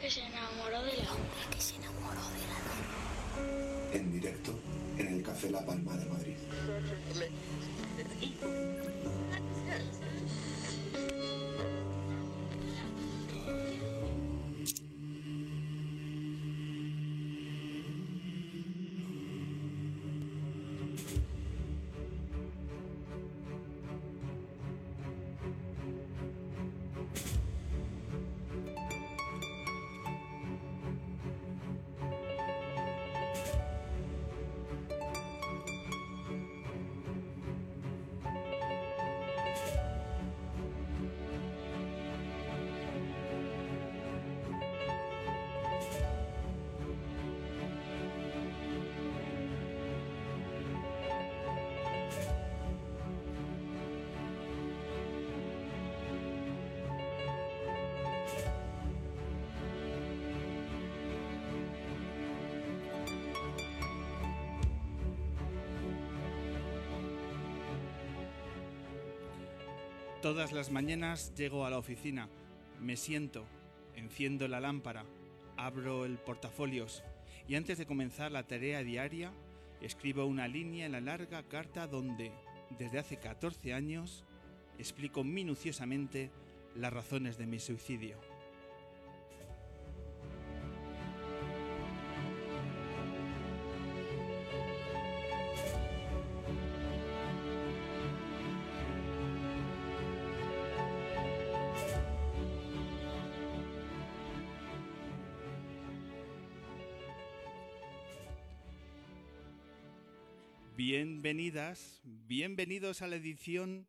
que se enamoró de la hombre que se enamoró de la luna. En directo en el Café La Palma de Madrid. Todas las mañanas llego a la oficina, me siento, enciendo la lámpara, abro el portafolios y antes de comenzar la tarea diaria, escribo una línea en la larga carta donde, desde hace 14 años, explico minuciosamente las razones de mi suicidio. Bienvenidas, bienvenidos a la edición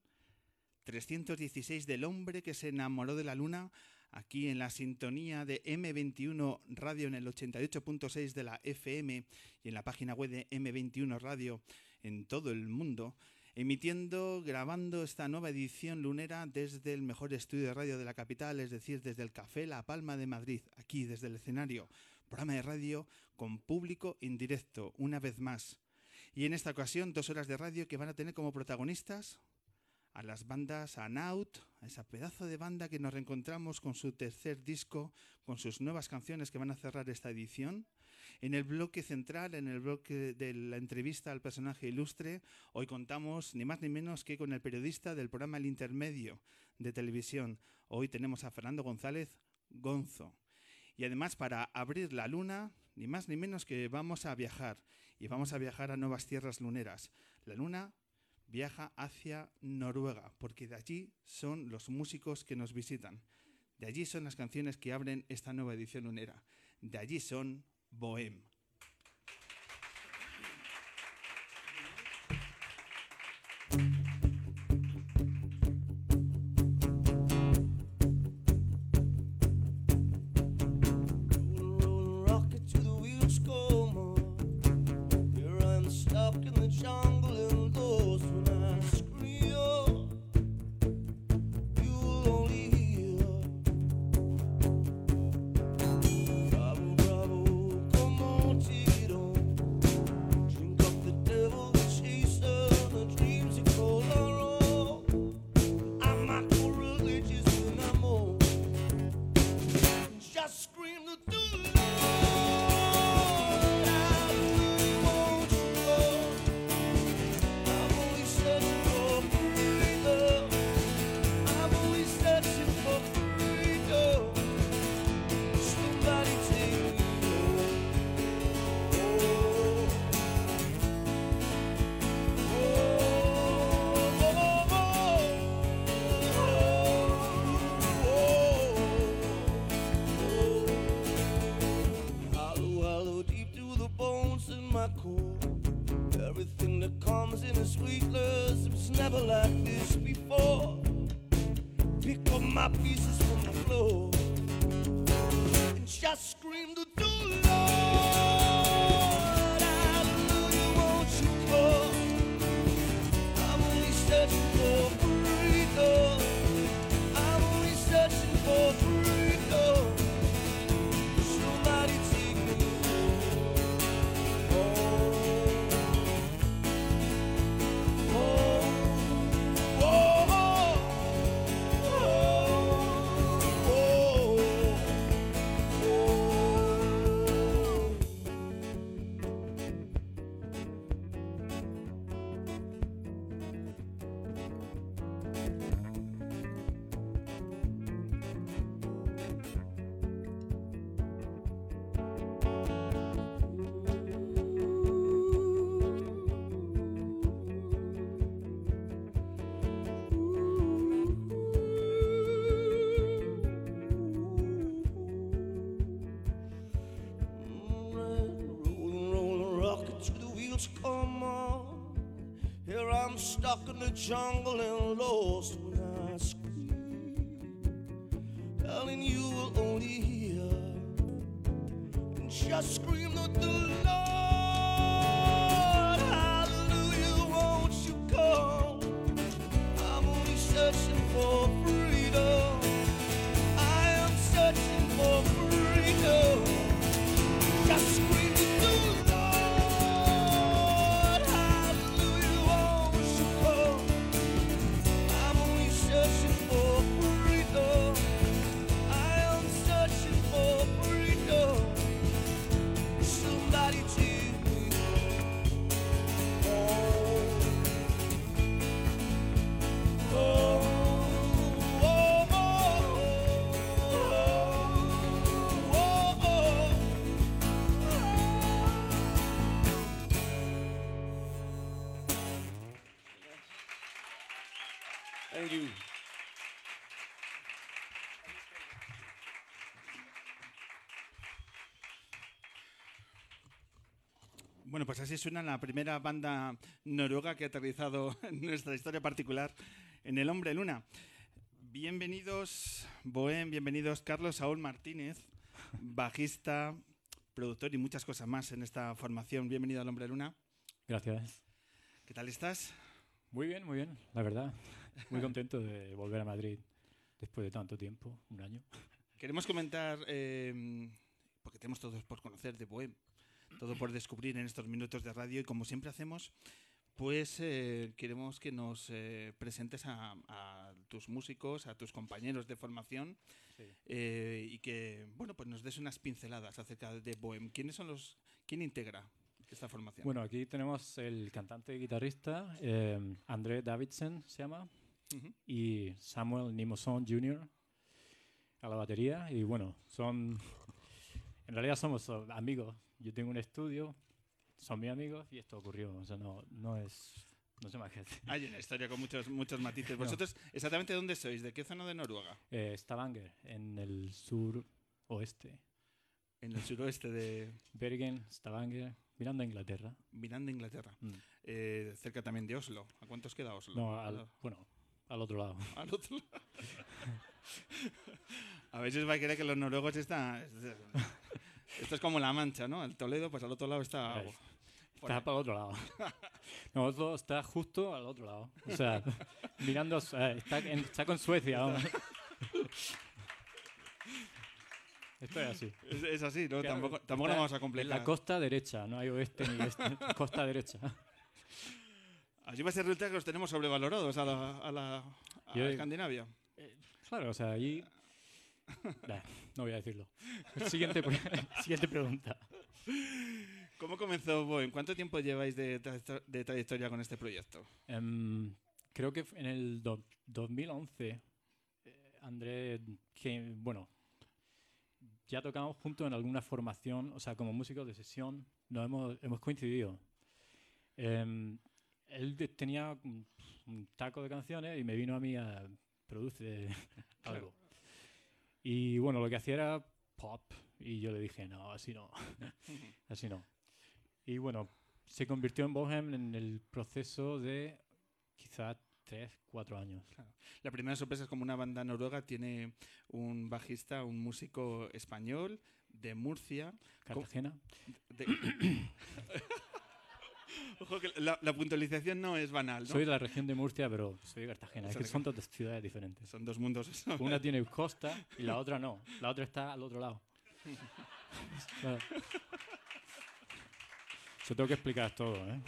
316 del hombre que se enamoró de la luna, aquí en la sintonía de M21 Radio en el 88.6 de la FM y en la página web de M21 Radio en todo el mundo, emitiendo, grabando esta nueva edición lunera desde el mejor estudio de radio de la capital, es decir, desde el Café La Palma de Madrid, aquí desde el escenario, programa de radio con público indirecto, una vez más y en esta ocasión, dos horas de radio que van a tener como protagonistas a las bandas Anaut, a esa pedazo de banda que nos reencontramos con su tercer disco, con sus nuevas canciones que van a cerrar esta edición. En el bloque central, en el bloque de la entrevista al personaje ilustre, hoy contamos ni más ni menos que con el periodista del programa El Intermedio de televisión. Hoy tenemos a Fernando González Gonzo. Y además, para abrir la luna, ni más ni menos que vamos a viajar y vamos a viajar a nuevas tierras luneras. La luna viaja hacia Noruega, porque de allí son los músicos que nos visitan. De allí son las canciones que abren esta nueva edición lunera. De allí son Bohem. Sean. my cool. Everything that comes in a sweetness, it's never like this before. Pick up my pieces from the floor and just scream the jungle and lost when I scream. Darling, you will only hear and just scream the Thank you. Bueno, pues así suena la primera banda noruega que ha aterrizado en nuestra historia particular en El Hombre Luna. Bienvenidos, Bohem, bienvenidos Carlos Saúl Martínez, bajista, productor y muchas cosas más en esta formación. Bienvenido al Hombre Luna. Gracias. ¿Qué tal estás? Muy bien, muy bien, la verdad. Muy contento de volver a Madrid después de tanto tiempo, un año. Queremos comentar, eh, porque tenemos todos por conocer de Bohem, todo por descubrir en estos minutos de radio y como siempre hacemos, pues eh, queremos que nos eh, presentes a, a tus músicos, a tus compañeros de formación eh, y que, bueno, pues nos des unas pinceladas acerca de Bohem. ¿Quiénes son los, quién integra esta formación? Bueno, aquí tenemos el cantante y guitarrista, eh, André Davidson se llama, Ujú. y Samuel Nimoson Jr. a la batería. Y bueno, son. En realidad somos amigos. Yo tengo un estudio, son mis amigos y esto ocurrió. O sea, no, no es. No sé más qué decir. Hay una historia con muchos, muchos matices. No. ¿Vosotros exactamente dónde sois? ¿De qué zona de Noruega? Eh, Stavanger, en el sur oeste. En el suroeste de Bergen, Stavanger, mirando a Inglaterra. Miranda, Inglaterra. Mm. Eh, cerca también de Oslo. ¿A cuántos queda Oslo? No, al, bueno, al otro lado. Al otro lado. A veces va a creer que los noruegos están... Esto es como La Mancha, ¿no? El Toledo, pues al otro lado está... Está ahí. para el otro lado. No, Oslo está justo al otro lado. O sea, mirando, eh, está, en- está con Suecia. vamos. Esto es así. Es, es así, ¿no? Claro, tampoco tampoco lo vamos a En complicar. la costa derecha, no hay oeste ni este. costa derecha. Así va a ser resulta que los tenemos sobrevalorados a la, a la a Yo- Escandinavia. Claro, o sea, allí. Nah, no voy a decirlo. Siguiente, pre- siguiente pregunta. ¿Cómo comenzó Bohem? ¿Cuánto tiempo lleváis de, tra- de trayectoria con este proyecto? Em, creo que en el do- 2011, eh, André, que bueno, ya tocamos juntos en alguna formación, o sea, como músicos de sesión, nos hemos, hemos coincidido. Em, él tenía un, taco de canciones y me vino a mí a produce algo. Y bueno, lo que hacía era pop y yo le dije, no, así no, así no. Y bueno, se convirtió en Bohem en el proceso de quizá tres, cuatro años. La primera sorpresa es como una banda noruega tiene un bajista, un músico español de Murcia. Cartagena. de- Ojo que la, la puntualización no es banal, ¿no? Soy de la región de Murcia, pero soy de Cartagena. Es que son dos ciudades diferentes. Son dos mundos. Una tiene costa y la otra no. La otra está al otro lado. Claro. Yo tengo que explicar todo, ¿eh?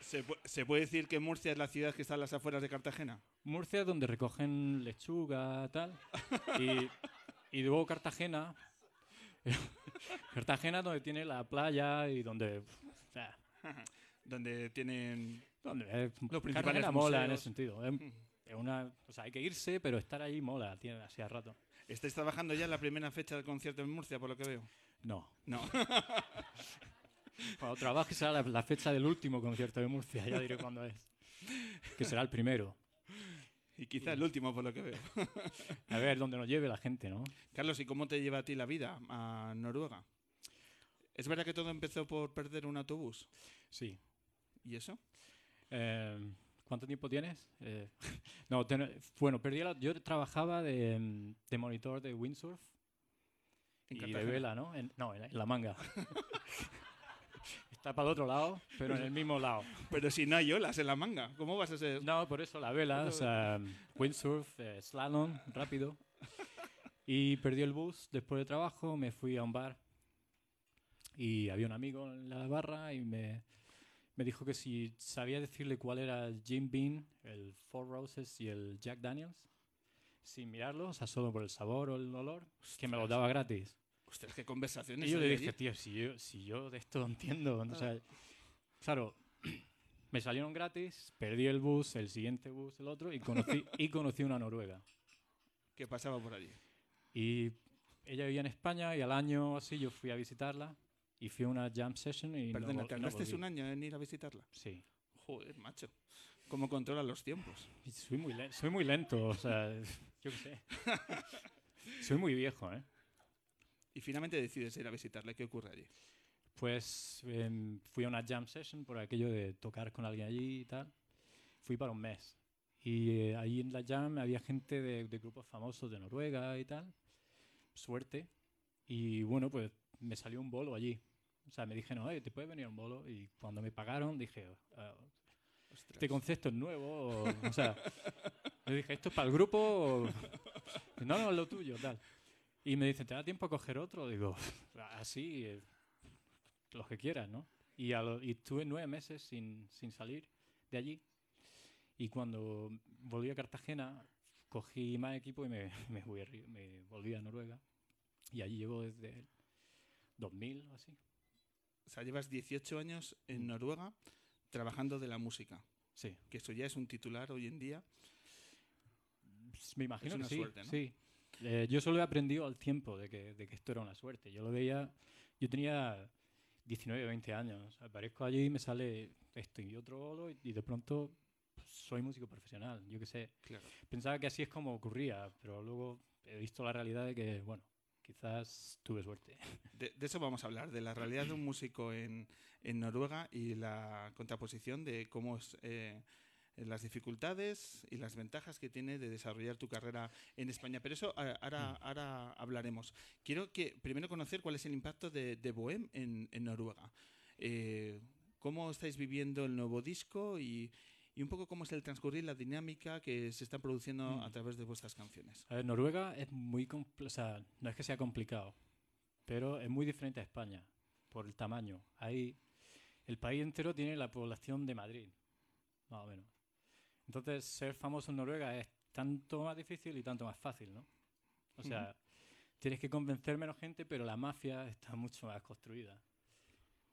¿Se, se puede decir que Murcia es la ciudad que está a las afueras de Cartagena? Murcia es donde recogen lechuga, tal. Y, y luego Cartagena. Cartagena donde tiene la playa y donde. o sea, Donde tienen... donde es- Los principales Cartagena mola en ese sentido. Es, es una, o sea, hay que irse, pero estar ahí mola, tiene así a rato. ¿Estáis trabajando ya en la primera fecha del concierto en Murcia, por lo que veo? No. No. Cuando trabaje será la, la fecha del último concierto de Murcia, ya diré cuándo es. Que será el primero. y quizá el último, por lo que veo. A ver dónde nos lleve la gente, ¿no? Carlos, ¿y cómo te lleva a ti la vida a Noruega? ¿Es verdad que todo empezó por perder un autobús? Sí. ¿Y eso? Eh, ¿Cuánto tiempo tienes? Eh, no, ten- bueno, perdí la- yo trabajaba de, de monitor de windsurf En y de vela, ¿no? En- no, en, en la manga. Está para el otro lado, pero en el mismo lado. Pero si no hay olas en la manga, ¿cómo vas a ser? No, por eso la vela, o sea, windsurf, eh, slalom, rápido. Y perdí el bus después de trabajo, me fui a un bar y había un amigo en la barra y me, me dijo que si sabía decirle cuál era el Jim Beam, el Four Roses y el Jack Daniels, sin mirarlo, o sea, solo por el sabor o el olor, que me lo daba gratis. Ostras, qué conversaciones. Y yo le allí. dije, tío, si yo, si yo de esto entiendo, o sea, claro, me salieron gratis, perdí el bus, el siguiente bus, el otro, y conocí, y conocí una noruega. ¿Qué pasaba por allí? Y ella vivía en España y al año así yo fui a visitarla y fui a una jam session y no Perdona, vol- ¿te no tardaste volví. un año en ir a visitarla? Sí. Joder, macho. ¿Cómo controlan los tiempos? Soy muy, len- soy muy lento, o sea, yo qué sé. soy muy viejo, ¿eh? Y finalmente decides ir a visitarle. ¿Qué ocurre allí? Pues em, fui a una jam session por aquello de tocar con alguien allí y tal. Fui para un mes. Y eh, ahí en la jam había gente de, de grupos famosos de Noruega y tal. Suerte. Y bueno, pues me salió un bolo allí. O sea, me dijeron, oye, ¿te puede venir un bolo? Y cuando me pagaron dije, "Ah, Ostras. ¿este concepto es nuevo? O, o sea, le dije, ¿esto es para el grupo? o-?" No, no, es lo tuyo, tal. Y me dice, ¿te da tiempo a coger otro? Digo, así, eh, los que quieras, ¿no? Y, a lo- y estuve nueve meses sin, sin salir de allí. Y cuando volví a Cartagena, cogí más equipo y me, me, fui me volví a Noruega. Y allí llevo desde el 2000 o así. O sea, llevas 18 años en Mm. Noruega trabajando de la música. Sí. Que eso ya es un titular hoy en día. Me imagino una que sí. suerte, ¿no? sí. Eh, yo solo he aprendido al tiempo de que, de que esto era una suerte. Yo lo veía, yo tenía 19 o 20 años. Aparezco allí y me sale esto y otro bolo y, y de pronto pues, soy músico profesional. Yo qué sé. Claro. Pensaba que así es como ocurría, pero luego he visto la realidad de que, bueno, quizás tuve suerte. De, de eso vamos a hablar, de la realidad de un músico en, en Noruega y la contraposición de cómo es, eh, las dificultades y las ventajas que tiene de desarrollar tu carrera en España. Pero eso a- ahora, ahora hablaremos. Quiero que primero conocer cuál es el impacto de, de Bohem en, en Noruega. Eh, ¿Cómo estáis viviendo el nuevo disco y, y un poco cómo es el transcurrir, la dinámica que se está produciendo Mm. a través de vuestras canciones? A ver, Noruega es muy o sea, no es que sea complicado, pero es muy diferente a España por el tamaño. Hay el país entero tiene la población de Madrid, más o menos. Entonces, ser famoso en Noruega es tanto más difícil y tanto más fácil, ¿no? O sea, tienes que convencer menos gente, pero la mafia está mucho más construida.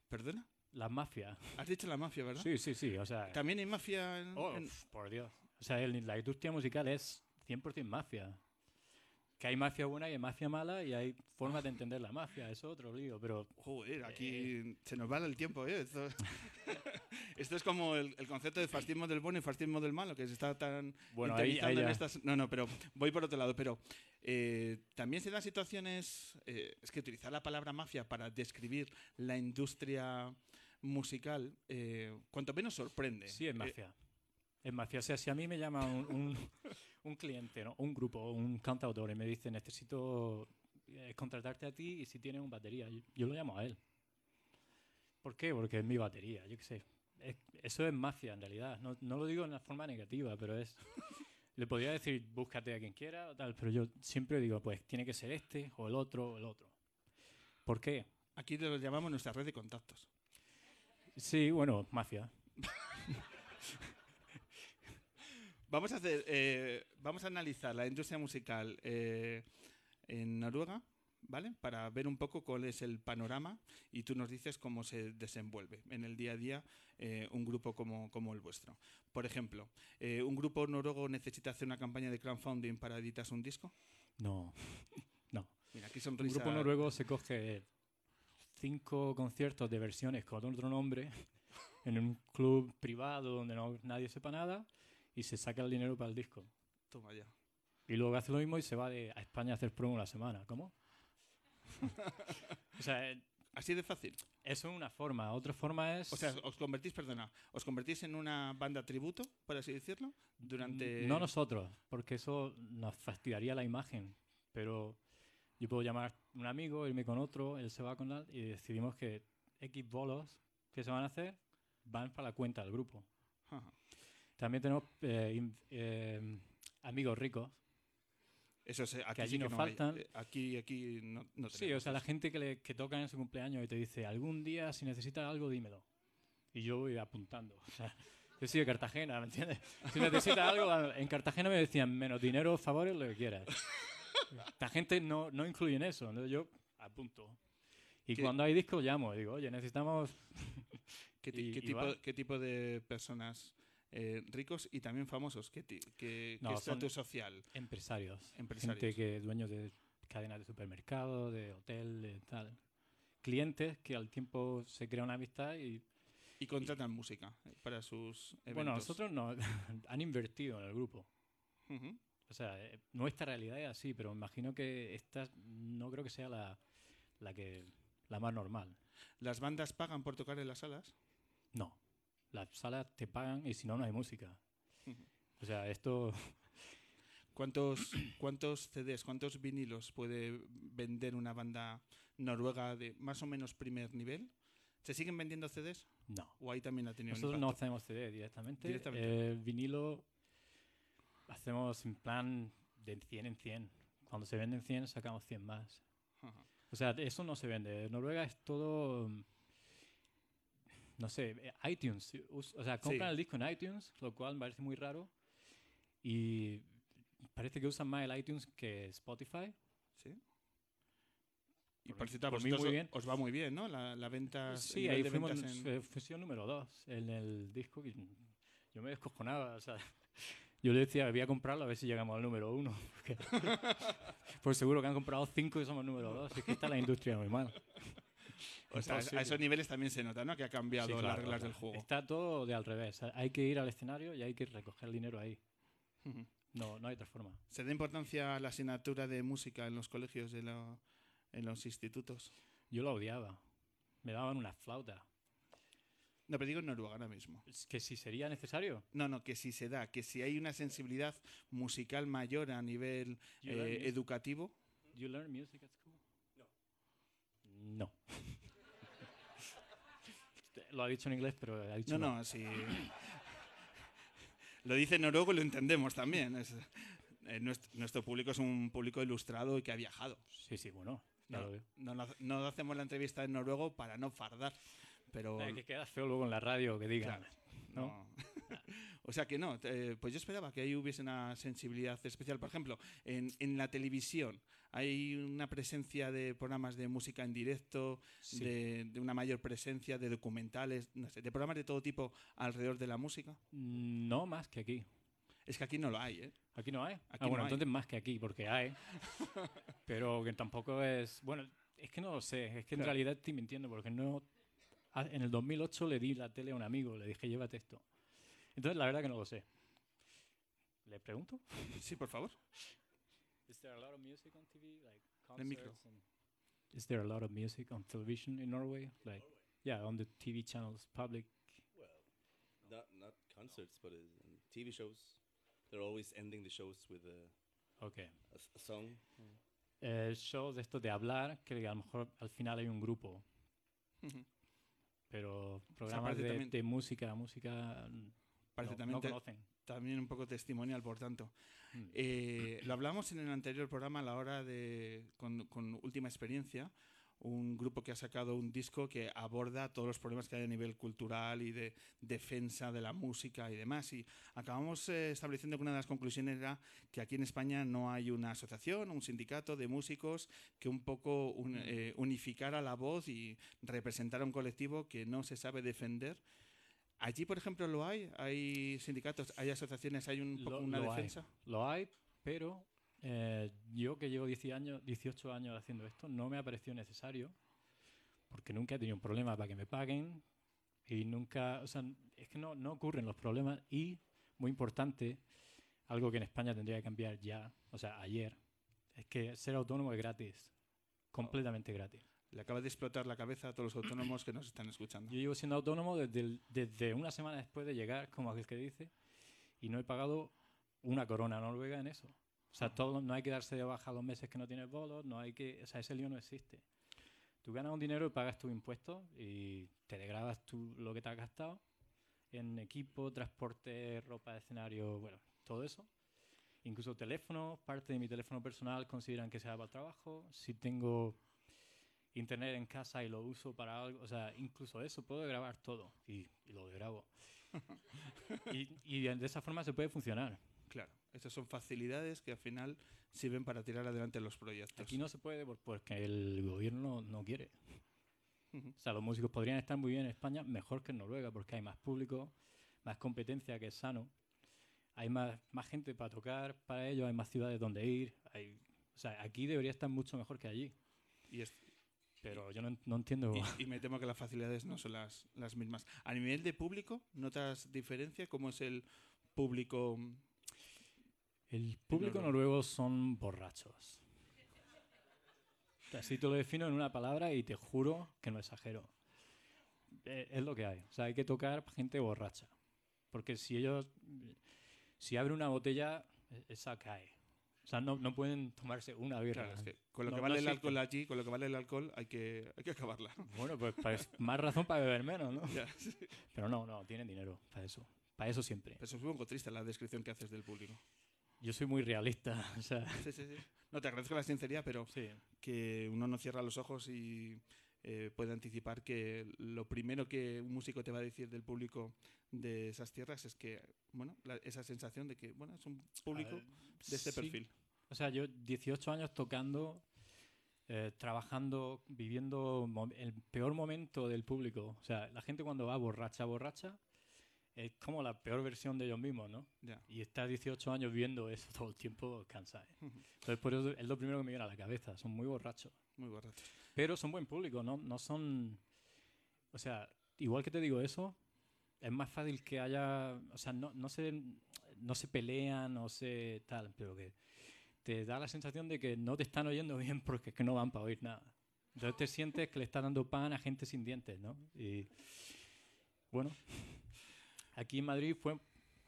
¿Perdona? La mafia. Has dicho la mafia, ¿verdad? Sí, sí, sí. O sea, ¿También hay mafia en- Oh, en, por Dios. O sea, el- la industria musical es 100% mafia. Que hay mafia buena y hay mafia mala y hay formas de entender la mafia. Eso es otro lío, pero Joder, aquí se nos va el tiempo, ¿eh? Esto, esto es como el, el concepto de fascismo del bueno y fascismo del malo, que se está tan bueno, ahí, interiorizando ahí en estas... No, no, pero voy por otro lado. Pero eh, también se dan situaciones... eh, es que utilizar la palabra mafia para describir la industria musical, eh, cuanto menos sorprende. Sí, es Eh, mafia. Es mafia. O sea, si a mí me llama un, un, un cliente, ¿no? un grupo, un cantautor y me dice necesito eh, contratarte a ti y si tienes un batería, yo, yo lo llamo a él. ¿Por qué? Porque es mi batería, yo qué sé. Es- eso es mafia en realidad. No, no lo digo en la forma negativa, pero es... Le podría decir, búscate a quien quiera o tal, pero yo siempre digo, pues tiene que ser este o el otro o el otro. ¿Por qué? Aquí lo llamamos nuestra red de contactos. Sí, bueno, mafia. Vamos a hacer, eh, vamos a analizar la industria musical eh, en Noruega, ¿vale? Para ver un poco cuál es el panorama y tú nos dices cómo se desenvuelve en el día a día eh, un grupo como, como el vuestro. Por ejemplo, eh, ¿un grupo noruego necesita hacer una campaña de crowdfunding para editar un disco? No. Mira, aquí Un grupo noruego se coge cinco conciertos de versiones con otro nombre en un club privado donde no, nadie sepa nada y se saca el dinero para el disco. Toma ya. Y luego hace lo mismo y se va de, a España a hacer promo una semana. ¿Cómo? o sea, eh, Así de fácil. Eso es una forma. Otra forma es... O sea, os convertís, perdona, os convertís en una banda tributo, por así decirlo, durante... No nosotros, porque eso nos fastidiaría la imagen. Pero yo puedo llamar a un amigo, irme con otro, él se va con él y decidimos que X bolos que se van a hacer van para la cuenta del grupo. Ajá. También tenemos eh, in- eh, amigos ricos. Eso es, aquí allí sí que nos no hay. faltan. Eh, Aquí, aquí no, no Sí, o sea, la gente que, le, que toca en su cumpleaños y te dice, algún día si necesitas algo, dímelo. Y yo voy apuntando. O sea, yo soy de Cartagena, ¿me entiendes? Si necesitas algo, en Cartagena me decían, menos dinero, favores, lo que quieras. La gente no, no incluye en eso, entonces yo apunto. Y ¿Qué- cuando hay discos llamo y digo, oye, necesitamos... ¿Qué, y- qué y tipo, qué tipo de personas eh, ricos y también famosos? ¿Qué, qué, No, estatus social? Empresarios. Empresarios. Gente que dueños de cadenas de supermercado, de hotel, de tal. Clientes que al tiempo se crea una amistad y Y contratan música eh, para sus eventos. Bueno, nosotros no, han invertido en el grupo. Ujú. O sea, eh, nuestra realidad es así, pero me imagino que esta no creo que sea la, la que la más normal. ¿Las bandas pagan por tocar en las salas? No. Las salas te pagan y si no, no hay música. O sea, esto ¿Cuántos, ¿Cuántos CDs, cuántos vinilos puede vender una banda noruega de más o menos primer nivel? ¿Se siguen vendiendo CDs? no. ¿O ahí también ha tenido un Nosotros no hacemos CD directamente. Vinilo hacemos en plan de 100 en 100. Cuando se venden 100, sacamos 100 más. O sea, eso no se vende. En Noruega es todo. mm, No sé, iTunes. O sea, compran Sí. el disco en iTunes, lo cual me parece muy raro. Y parece que usan más el iTunes que Spotify. ¿Sí? Y Por por mí- por mí vosotros muy bien. os va muy bien, ¿no? La, la venta. Sí, ahí fuimos eh, fusión número 2 en el disco. yo me descojonaba. O sea, yo le decía, voy a comprarlo a ver si llegamos al número 1. Porque, pues seguro que han comprado 5 y somos número 2. Es que está la industria muy mal. O sea, a esos niveles también se nota, ¿no? Que ha cambiado Sí, las reglas claro. del juego. Está todo de al revés. Hay que ir al escenario y hay que recoger el dinero ahí. No, no hay otra forma. ¿Se da importancia a la asignatura de música en los colegios, de la- en los institutos? Yo lo odiaba. Me daban una flauta. No, pero digo en Noruega ahora mismo. Es que si sería necesario. No, no, que si se da, que si hay una sensibilidad musical mayor a nivel eh, educativo. You learn music at school? No. lo ha dicho en inglés, pero ha dicho No, no, sí. lo dice en noruego y lo entendemos también. Es- eh, nuestro, nuestro público es un público ilustrado y que ha viajado. Sí, sí, bueno. No, lo veo. no, no hacemos la entrevista en noruego para no fardar. Pero Eh, que queda feo luego en la radio que digan. Claro, ¿no? no. o sea que no, eh, pues yo esperaba que ahí hubiese una sensibilidad especial. Por ejemplo, en, en la televisión hay una presencia de programas de música en directo, Sí. de, de una mayor presencia de documentales, no sé, de programas de todo tipo alrededor de la música. No más que aquí. Es que aquí no lo hay, ¿eh? ¿Aquí no hay? Aquí ah, bueno, no hay. entonces más que aquí, porque hay. pero que tampoco es. Bueno, es que no lo sé. Es que en Claro. realidad estoy mintiendo, porque no. Ah, En el 2008 le di la tele a un amigo, le dije, llévate esto. Entonces, la verdad que no lo sé. ¿Le pregunto? Sí, por favor. Is there a lot of music on TV, like concerts and- Is there a lot of music on television in Norway? Like, yeah, on the TV channels, public. Well, not not concerts, but uh, in TV shows. They're always ending the shows with a, Okay. a a song. Eh, shows de esto de hablar, que a lo mejor al final hay un grupo, Ujú. Pero programas de, también- de música, música Parece no, también, no te- conocen. también un poco testimonial, por tanto. Mm. Eh, lo hablamos en el anterior programa a la hora de, con, con Última Experiencia, un grupo que ha sacado un disco que aborda todos los problemas que hay a nivel cultural y de defensa de la música y demás. Y acabamos eh, estableciendo que una de las conclusiones era que aquí en España no hay una asociación, un sindicato de músicos que un poco un- eh, unificara la voz y representara un colectivo que no se sabe defender. Allí, por ejemplo, lo hay. Hay sindicatos, hay asociaciones, hay un Lo- una lo hay. defensa. Lo hay, pero eh, yo que llevo 10 años, 18 años haciendo esto, no me ha parecido necesario, porque nunca he tenido un problema para que me paguen y nunca, o sea, es que no, no ocurren los problemas y, muy importante, algo que en España tendría que cambiar ya, o sea, ayer, es que ser autónomo es gratis, completamente gratis. Le acaba de explotar la cabeza a todos los autónomos que nos están escuchando. Yo llevo siendo autónomo desde, el- desde una semana después de llegar, como aquel que dice, y no he pagado una corona noruega en eso. O sea, todo, no hay que darse de baja los meses que no tienes bolos, no hay que, o sea, ese lío no existe. Tú ganas un dinero y pagas tus impuestos y te degradas tú lo que te has gastado en equipo, transporte, ropa de escenario, bueno, todo eso. Incluso teléfono, parte de mi teléfono personal consideran que sea para el trabajo. Si tengo internet en casa y lo uso para algo, o sea, incluso eso, puedo grabar todo y, y lo grabo. y, y de esa forma se puede funcionar. Claro, estas son facilidades que al final sirven para tirar adelante los proyectos. Aquí no se puede por- porque el gobierno no quiere. O sea, los músicos podrían estar muy bien en España, mejor que en Noruega, porque hay más público, más competencia, que es sano. Hay más, más gente para tocar para ellos, hay más ciudades donde ir. Hay, o sea, aquí debería estar mucho mejor que allí. Y, es- Pero yo no, no entiendo. y- y me temo que las facilidades no son las, las mismas. A nivel de público, ¿notas diferencia? ¿Cómo es el público? El público Noruega. noruego son borrachos. Así te lo defino en una palabra y te juro que no exagero. Eh, es lo que hay. O sea, hay que tocar gente borracha. Porque si ellos. Si abre una botella, e- esa cae. O sea, no, no pueden tomarse una birra. Claro, es que con lo No- que no vale el existe. alcohol allí, con lo que vale el alcohol, hay que, hay que acabarla. Bueno, pues, pues más razón para beber menos, ¿no? Ya, sí. Pero no, no, tienen dinero para eso. Para eso siempre. Pero es un poco triste la descripción que haces del público. Yo soy muy realista. O sea, Sí, sí, sí. No, te agradezco la sinceridad, pero que uno no cierra los ojos y eh, puede anticipar que lo primero que un músico te va a decir del público de esas tierras es que, bueno, la- esa sensación de que, bueno, es un público Ah, de este perfil. O sea, yo 18 años tocando, eh, trabajando, viviendo el peor momento del público. O sea, la gente cuando va borracha, borracha, es como la peor versión de ellos mismos, ¿no? Ya. Y estar 18 años viendo eso todo el tiempo cansa. ¿eh? Entonces, por eso es lo primero que me viene a la cabeza. Son muy borrachos. Muy borracho. Pero son buen público, ¿no? No son... O sea, igual que te digo eso, es más fácil que haya... O sea, no, no, se, no se pelean, no se tal, pero que te da la sensación de que no te están oyendo bien porque es que no van para oír nada. Entonces te sientes que le estás dando pan a gente sin dientes, ¿no? Y bueno, aquí en Madrid fue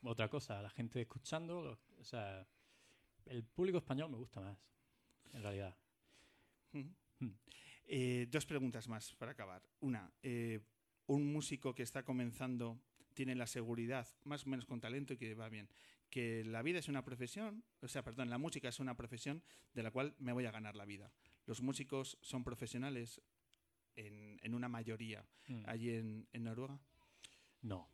otra cosa, la gente escuchando, los- o sea, el público español me gusta más, en realidad. Ujú. Mm. Eh, dos preguntas más para acabar. Una, eh, un músico que está comenzando tiene la seguridad, más o menos con talento y que va bien, que la vida es una profesión, o sea, perdón, la música es una profesión de la cual me voy a ganar la vida. Los músicos son profesionales en, en una mayoría Mm. allí en, en Noruega. No,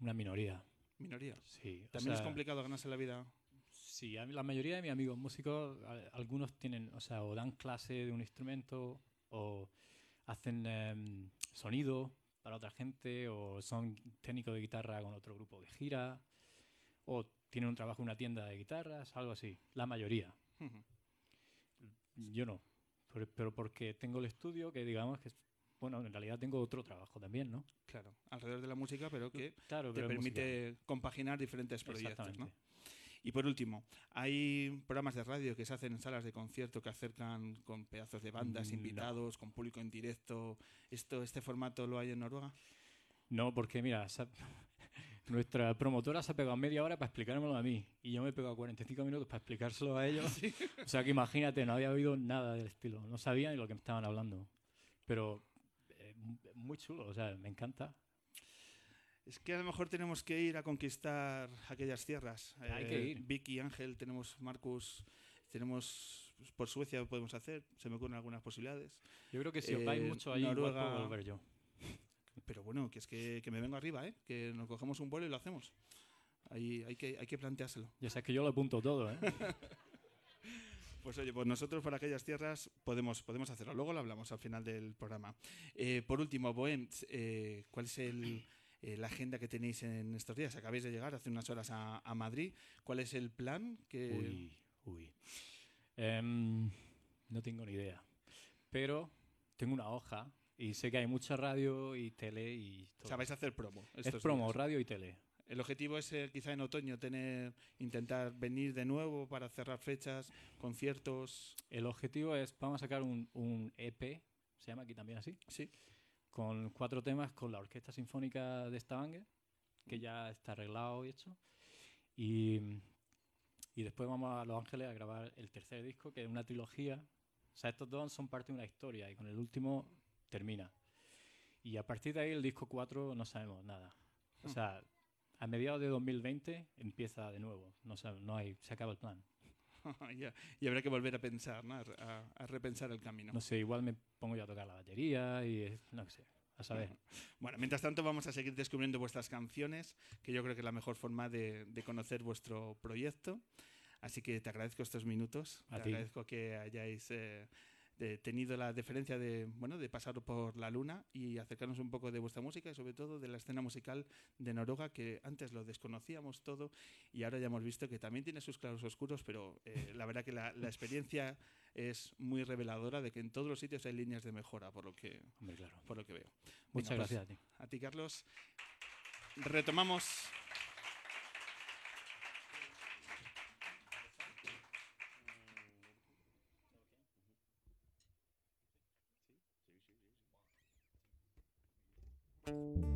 una minoría. Minoría. Sí, o También es complicado ganarse la vida. Sí, la mayoría de mis amigos músicos, algunos tienen, o sea, o dan clase de un instrumento, o hacen em, sonido para otra gente, o son técnicos de guitarra con otro grupo que gira, o tienen un trabajo en una tienda de guitarras, algo así. La mayoría. Yo no. Pero, pero porque tengo el estudio, que digamos que, es- bueno, en realidad tengo otro trabajo también, ¿no? Claro, alrededor de la música, pero que Claro, te música. permite compaginar diferentes proyectos. ¿no? Y por último, hay programas de radio que se hacen en salas de concierto que acercan con pedazos de bandas, Mm, no. invitados, con público en directo. ¿Esto, ¿Este formato lo hay en Noruega? No, porque mira, ha- nuestra promotora se ha pegado media hora para explicármelo a mí y yo me he pegado 45 minutos para explicárselo a ellos. O sea que imagínate, no había oído nada del estilo, no sabía ni lo que me estaban hablando. Pero muy chulo, o sea, me encanta. Es que a lo mejor tenemos que ir a conquistar aquellas tierras. Eh, Hay que ir. Vicky, Ángel, tenemos Marcus, tenemos pues, por Suecia podemos hacer, se me ocurren algunas posibilidades. Yo creo que si os vais Eh, mucho ahí, igual Noruega- puedo volver yo. Pero bueno, que es que, que me vengo arriba, ¿eh? que nos cogemos un vuelo y lo hacemos. Ahí hay que, hay que planteárselo. Ya sabes que yo lo apunto todo, ¿eh? Pues oye, pues nosotros por aquellas tierras podemos, podemos hacerlo. Luego lo hablamos al final del programa. Eh, por último, Bohem, eh, ¿cuál es el, eh, la agenda que tenéis en estos días? Acabáis de llegar hace unas horas a, a Madrid. ¿Cuál es el plan? Que... Uy, uy. Em, no tengo ni idea. Pero tengo una hoja y sé que hay mucha radio y tele y O todo. sea, vais a hacer promo. es promo, días. radio y tele. El objetivo es eh, quizá en otoño tener, intentar venir de nuevo para cerrar fechas, conciertos. El objetivo es, vamos a sacar un, un EP se llama aquí también así, Sí. con cuatro temas con la Orquesta Sinfónica de Stavanger, que ya está arreglado y hecho. Y, y después vamos a Los Ángeles a grabar el tercer disco, que es una trilogía. O sea, estos dos son parte de una historia y con el último termina. Y a partir de ahí, el disco 4 no sabemos nada. O sea, a mediados de 2020 empieza de nuevo. No, no hay, se acaba el plan. Ya, y habrá que volver a pensar, ¿no? a, a- repensar el camino. No sé, igual me pongo yo a tocar la batería y no sé, a saber. Bueno, mientras tanto vamos a seguir descubriendo vuestras canciones, que yo creo que es la mejor forma de, de conocer vuestro proyecto. Así que te agradezco estos minutos. A te ti. agradezco que hayáis eh, tenido la deferencia de, bueno, de pasar por la luna y acercarnos un poco de vuestra música y sobre todo de la escena musical de Noruega, que antes lo desconocíamos todo y ahora ya hemos visto que también tiene sus claros oscuros, pero eh, la verdad que la, la experiencia es muy reveladora de que en todos los sitios hay líneas de mejora, por lo que, Hombre, claro. por lo que veo. Muchas Venga, pues, gracias a ti. a ti, Carlos. Retomamos. Música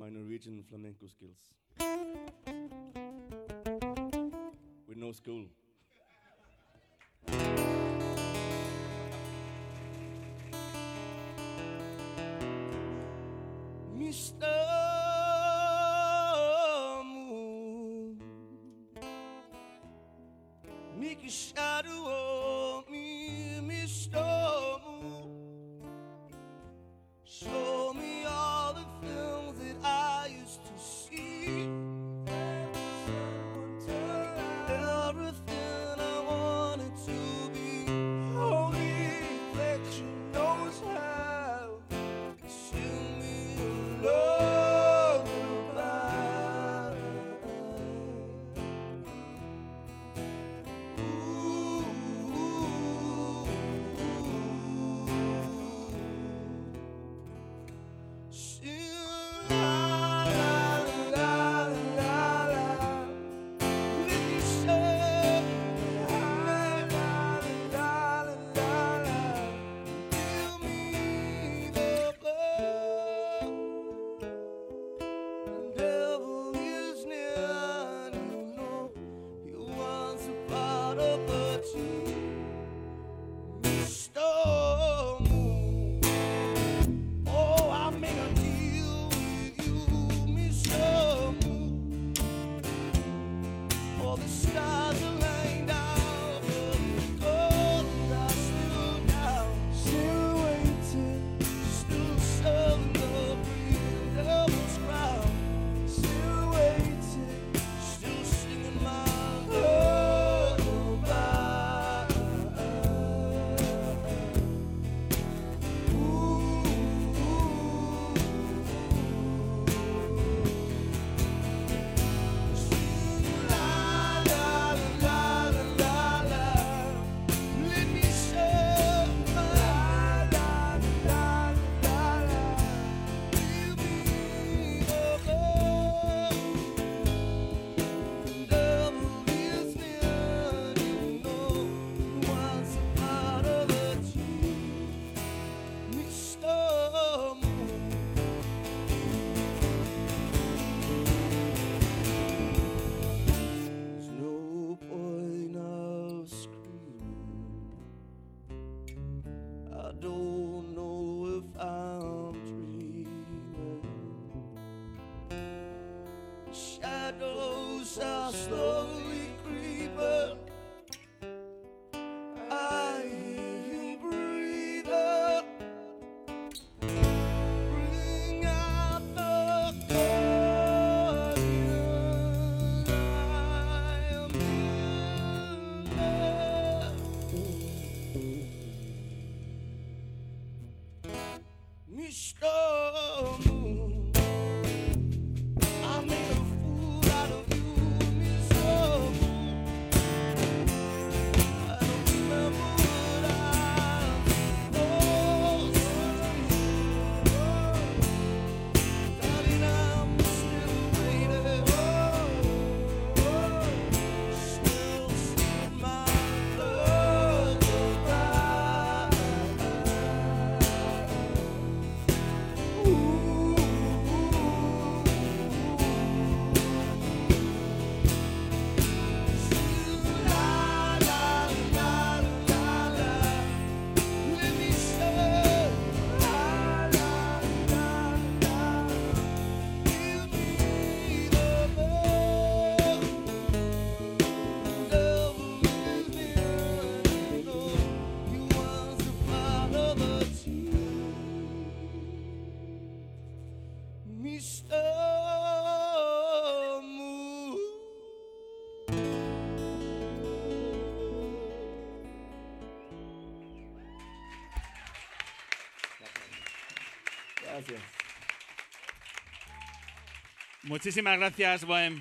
my Norwegian flamenco skills. With no school. Mister Moon, make shadow on me, Mister. Muchísimas gracias, Bohem.